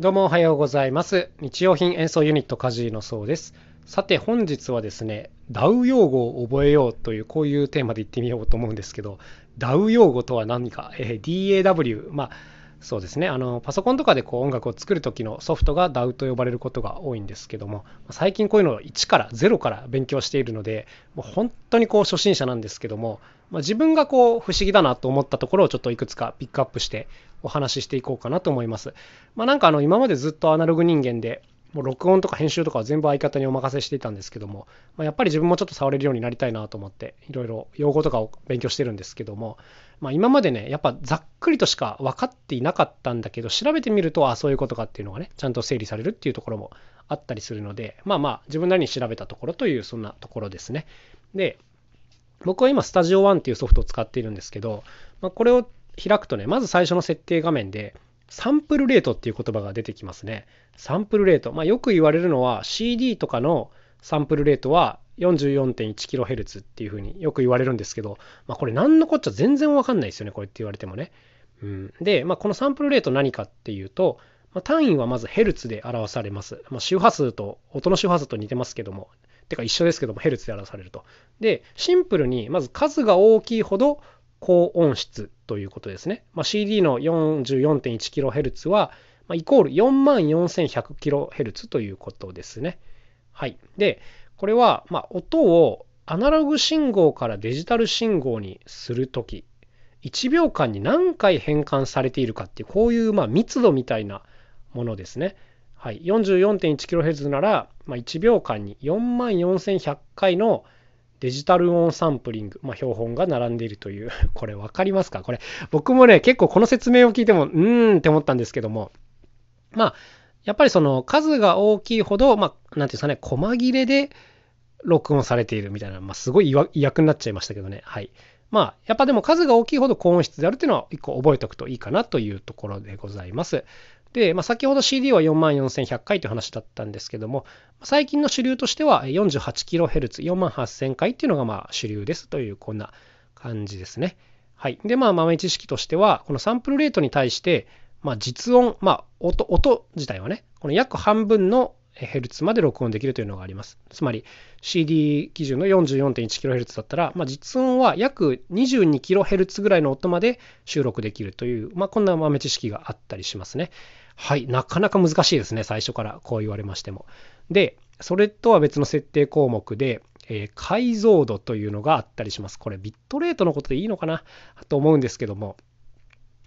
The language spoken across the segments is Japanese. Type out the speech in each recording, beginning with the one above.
どうもおはようございます。日用品演奏ユニットカジのそうです。さて本日はですね、DAW 用語を覚えようというこういうテーマで言ってみようと思うんですけど、DAW 用語とは何か、えー DAW、まあそうですね、あのパソコンとかでこう音楽を作る時のソフトが DAW と呼ばれることが多いんですけども、最近こういうのを1から0から勉強しているので、もう本当にこう初心者なんですけども、まあ、自分がこう不思議だなと思ったところをちょっといくつかピックアップしてお話ししていこうかなと思います。まあ、なんかあの今までずっとアナログ人間でもう録音とか編集とかは全部相方にお任せしていたんですけども、まあ、やっぱり自分もちょっと触れるようになりたいなと思っていろいろ用語とかを勉強してるんですけども、まあ、今までねやっぱざっくりとしか分かっていなかったんだけど調べてみるとあそういうことかっていうのがねちゃんと整理されるっていうところもあったりするのでまあまあ自分なりに調べたところというそんなところですね。で僕は今スタジオワンっていうソフトを使っているんですけど、まあ、これを開くとねまず最初の設定画面でサンプルレートっていう言葉が出てきますね。サンプルレート。まあ、よく言われるのは CD とかのサンプルレートは 44.1kHz っていうふうによく言われるんですけど、まあ、これ何のこっちゃ全然わかんないですよね、これって言われてもね。うん、で、まあ、このサンプルレート何かっていうと、まあ、単位はまずヘルツで表されます。まあ、周波数と、音の周波数と似てますけども、てか一緒ですけども、ヘルツで表されると。で、シンプルに、まず数が大きいほど高音質ということですね。まあ、CD の 44.1kHz は、まあ、イコール 44,100kHz ということですね。はい。で、これは、まあ、音をアナログ信号からデジタル信号にするとき、1秒間に何回変換されているかっていう、こういうま密度みたいなものですね。はい。44.1kHz なら、まあ、1秒間に44,100回のデジタル音サンプリング、まあ、標本が並んでいるという、これ分かりますか？これ、僕もね、結構この説明を聞いても、うーんって思ったんですけども、まあ、やっぱりその数が大きいほど、まあ、なんていうんですかね、細切れで録音されているみたいな、まあ、すごい意訳になっちゃいましたけどね。はい。まあ、やっぱでも数が大きいほど高音質であるっていうのは一個覚えておくといいかなというところでございます。で、まあ、先ほど CD は44,100回という話だったんですけども、最近の主流としては 48kHz、48,000回っていうのがまあ主流ですというこんな感じですね。はい。で、まあ豆知識としては、このサンプルレートに対して、まあ実音、まあ音、音自体はね、この約半分のヘルツまで録音できるというのがあります。つまり CD 基準の 44.1kHz だったら、まあ、実音は約 22kHz ぐらいの音まで収録できるという、まあ、こんな豆知識があったりしますね。はい、なかなか難しいですね、最初からこう言われましても。で、それとは別の設定項目で、えー解像度というのがあったりします。これビットレートのことでいいのかな？と思うんですけども、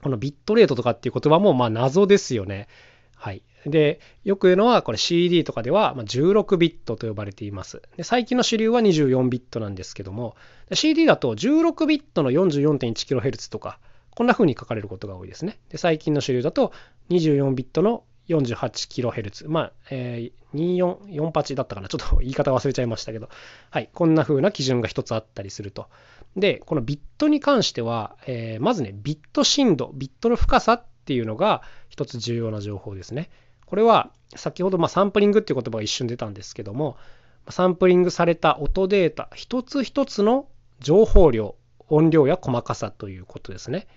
このビットレートとかっていう言葉もまあ謎ですよね。はい。で、よく言うのは、これ CD とかでは16ビットと呼ばれています。で最近の主流は24ビットなんですけども、CD だと16ビットの 44.1kHz とか、こんな風に書かれることが多いですね。で最近の主流だと24ビットの 48kHz。まあ、えー、2448だったかな。ちょっと 言い方忘れちゃいましたけど。はい。こんな風な基準が一つあったりすると。で、このビットに関しては、えーまずね、ビット深度、ビットの深さっていうのが一つ重要な情報ですね。これは、先ほどまあサンプリングっていう言葉が一瞬出たんですけども、サンプリングされた音データ、一つ一つの情報量、音量や細かさということですね。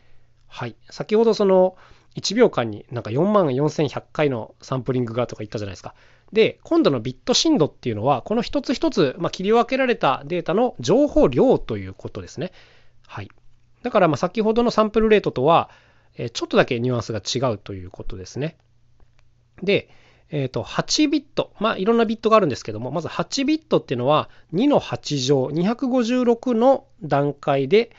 はい。先ほどその1秒間になんか4万4100回のサンプリングがとか言ったじゃないですか。で、今度のビット深度っていうのは、この一つ一つ、まあ、切り分けられたデータの情報量ということですね。はい。だからまあ先ほどのサンプルレートとは、えちょっとだけニュアンスが違うということですね。で、えっ、と、8ビット。まあ、いろんなビットがあるんですけども、まず8ビットっていうのは、2の8乗、256の段階で、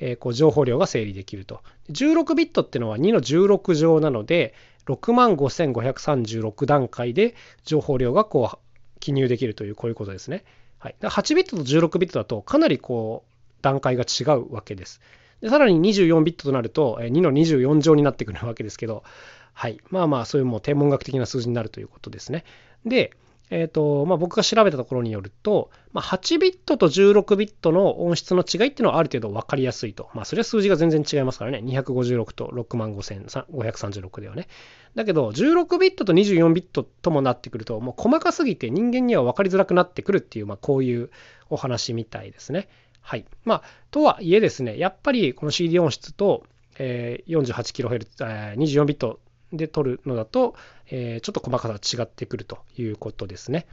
えーこう情報量が整理できると。16ビットっていうのは2の16乗なので、65,536段階で情報量がこう記入できるという、こういうことですね。はい。8ビットと16ビットだと、かなりこう、段階が違うわけです。でさらに24ビットとなると、え2の24乗になってくるわけですけど、はい。まあまあ、そういうもう天文学的な数字になるということですね。で、えっ、と、まあ僕が調べたところによると、まあ8ビットと16ビットの音質の違いっていうのはある程度分かりやすいと。まあそれは数字が全然違いますからね。256と65,536ではね。だけど、16ビットと24ビットともなってくると、もう細かすぎて人間には分かりづらくなってくるっていう、まあこういうお話みたいですね。はい。まあ、とはいえですね、やっぱりこの CD 音質と、えー 48kHz、えー24ビットで取るのだと、えー、ちょっと細かさが違ってくるということですね。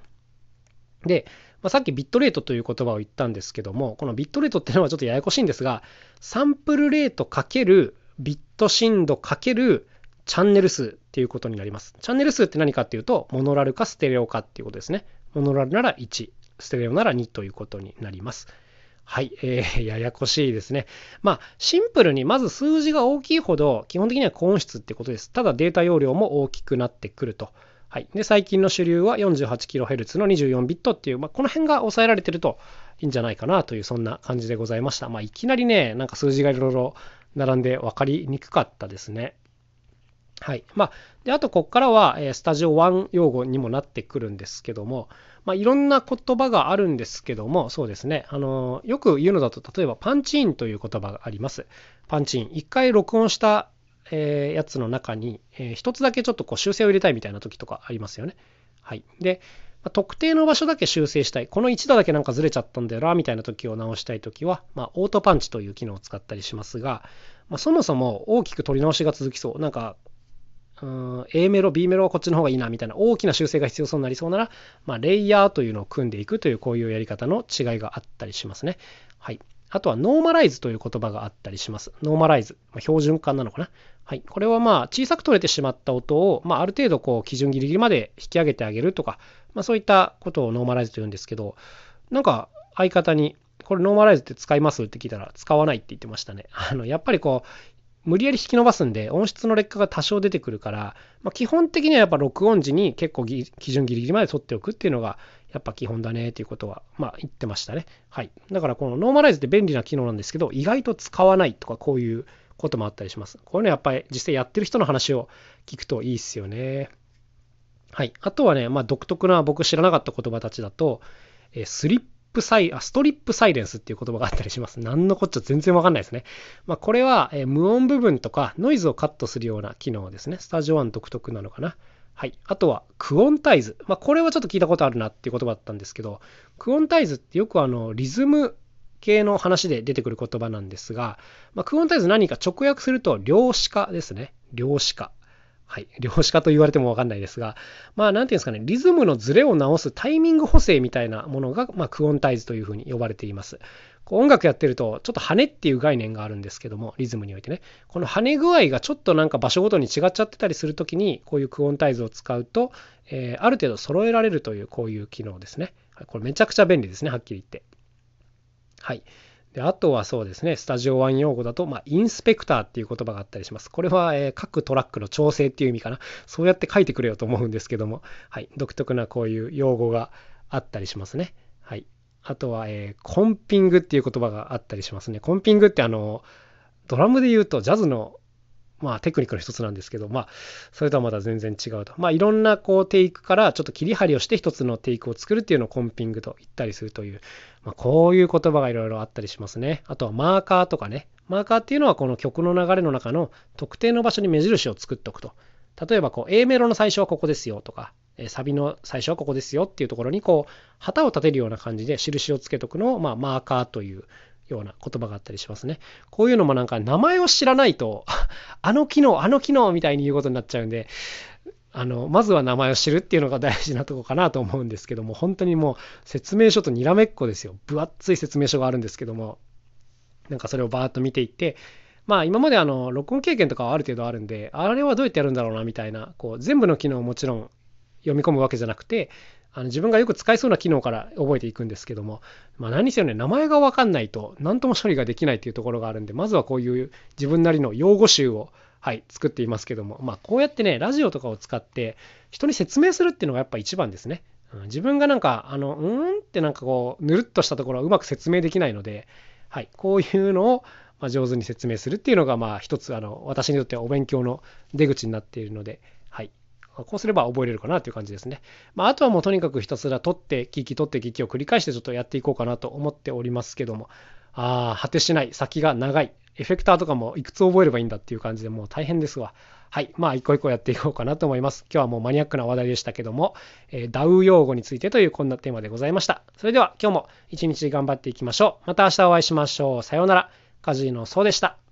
で、まあ、さっきビットレートという言葉を言ったんですけども、このビットレートっていうのはちょっとややこしいんですが、サンプルレートかけるビット深度かけるチャンネル数っていうことになります。チャンネル数って何かっていうと、モノラルかステレオかっていうことですね。モノラルなら1、ステレオなら2ということになります。はい、えー、ややこしいですね。まあ、シンプルにまず数字が大きいほど、基本的には高音質ってことです。ただデータ容量も大きくなってくると。はい。で、最近の主流は 48kHz の24ビットっていう、まあ、この辺が抑えられてるといいんじゃないかなという、そんな感じでございました。まあ、いきなりね、なんか数字がいろいろ並んで分かりにくかったですね。はい。まあ、で、あと、ここからは、えスタジオ1用語にもなってくるんですけども、まあ、いろんな言葉があるんですけども、そうですね。あの、よく言うのだと、例えば、パンチインという言葉があります。パンチイン。一回録音した、え、やつの中に、えー、一つだけちょっとこう修正を入れたいみたいな時とかありますよね。はい。で、ま、特定の場所だけ修正したい。この一度だけなんかずれちゃったんだよな、みたいな時を直したい時は、まあ、オートパンチという機能を使ったりしますが、まあ、そもそも大きく取り直しが続きそう。なんか、うん、A メロ、B メロはこっちの方がいいなみたいな大きな修正が必要そうになりそうなら、まあ、レイヤーというのを組んでいくというこういうやり方の違いがあったりしますね。はい。あとはノーマライズという言葉があったりします。ノーマライズ。まあ、標準化なのかな。はい。これはまあ小さく取れてしまった音を、まあ、ある程度こう基準ギリギリまで引き上げてあげるとか、まあ、そういったことをノーマライズと言うんですけど、なんか相方にこれノーマライズって使います？って聞いたら使わないって言ってましたね。あの、やっぱりこう、無理やり引き伸ばすんで音質の劣化が多少出てくるから、まあ、基本的にはやっぱ録音時に結構基準ギリギリまで取っておくっていうのがやっぱ基本だねっていうことはまあ言ってましたね。はい。だからこのノーマライズって便利な機能なんですけど意外と使わないとかこういうこともあったりします。こういうのやっぱり実際やってる人の話を聞くといいっすよね。はい。あとはね、まあ独特な僕知らなかった言葉たちだと、えスリップサイ、あ、ストリップサイレンスっていう言葉があったりします。何のこっちゃ全然わかんないですね。まあ、これは、え無音部分とかノイズをカットするような機能ですね。スタジオ1独特なのかな。はい。あとは、クオンタイズ。まあ、これはちょっと聞いたことあるなっていう言葉だったんですけど、クオンタイズってよくあの、リズム系の話で出てくる言葉なんですが、まあ、クオンタイズ何か直訳すると量子化ですね。量子化。はい。量子化と言われてもわかんないですが、まあ、なんていうんですかね、リズムのズレを直すタイミング補正みたいなものが、まあ、クオンタイズというふうに呼ばれています。こう音楽やってると、ちょっと跳ねっていう概念があるんですけども、リズムにおいてね。この跳ね具合がちょっとなんか場所ごとに違っちゃってたりするときに、こういうクオンタイズを使うと、えー、ある程度揃えられるという、こういう機能ですね。これめちゃくちゃ便利ですね、はっきり言って。はい。であとはそうですね、スタジオワン用語だと、まあ、インスペクターっていう言葉があったりします。これは、えー、各トラックの調整っていう意味かな。そうやって書いてくれよと思うんですけども、はい、独特なこういう用語があったりしますね。はい。あとは、えー、コンピングっていう言葉があったりしますね。コンピングってあの、ドラムで言うとジャズのまあテクニックの一つなんですけど、まあそれとはまた全然違うと。まあいろんなこうテイクからちょっと切り張りをして一つのテイクを作るっていうのをコンピングと言ったりするという、まあこういう言葉がいろいろあったりしますね。あとはマーカーとかね。マーカーっていうのはこの曲の流れの中の特定の場所に目印を作っておくと。例えばこう A メロの最初はここですよとか、サビの最初はここですよっていうところにこう旗を立てるような感じで印をつけとくのを、まあ、マーカーというような言葉があったりしますね。こういうのもなんか名前を知らないと、あの機能、あの機能みたいに言うことになっちゃうんで、あの、まずは名前を知るっていうのが大事なとこかなと思うんですけども、本当にもう説明書とにらめっこですよ。分厚い説明書があるんですけども、なんかそれをバーッと見ていって、まあ今まであの、録音経験とかはある程度あるんで、あれはどうやってやるんだろうなみたいな、こう、全部の機能をもちろん読み込むわけじゃなくて、あの自分がよく使いそうな機能から覚えていくんですけども、まあ、何せよね、名前がわかんないと何とも処理ができないっていうところがあるんで、まずはこういう自分なりの用語集を、はい、作っていますけども、まあ、こうやってね、ラジオとかを使って人に説明するっていうのがやっぱ一番ですね。うん、自分がなんか、あの、うんってなんかこう、ぬるっとしたところはうまく説明できないので、はい、こういうのを、ま上手に説明するっていうのが、まあ、一つ、あの、私にとってはお勉強の出口になっているので、はい、こうすれば覚えれるかなという感じですね。まあ、あとはもうとにかくひたすら取って聞き取って聞きを繰り返してちょっとやっていこうかなと思っておりますけども、ああ、果てしない、先が長い、エフェクターとかもいくつ覚えればいいんだっていう感じでもう大変ですわ。はい。まあ、一個一個やっていこうかなと思います。今日はもうマニアックな話題でしたけども、えー、DAW 用語についてというこんなテーマでございました。それでは今日も一日頑張っていきましょう。また明日お会いしましょう。さようなら。カジノそうでした。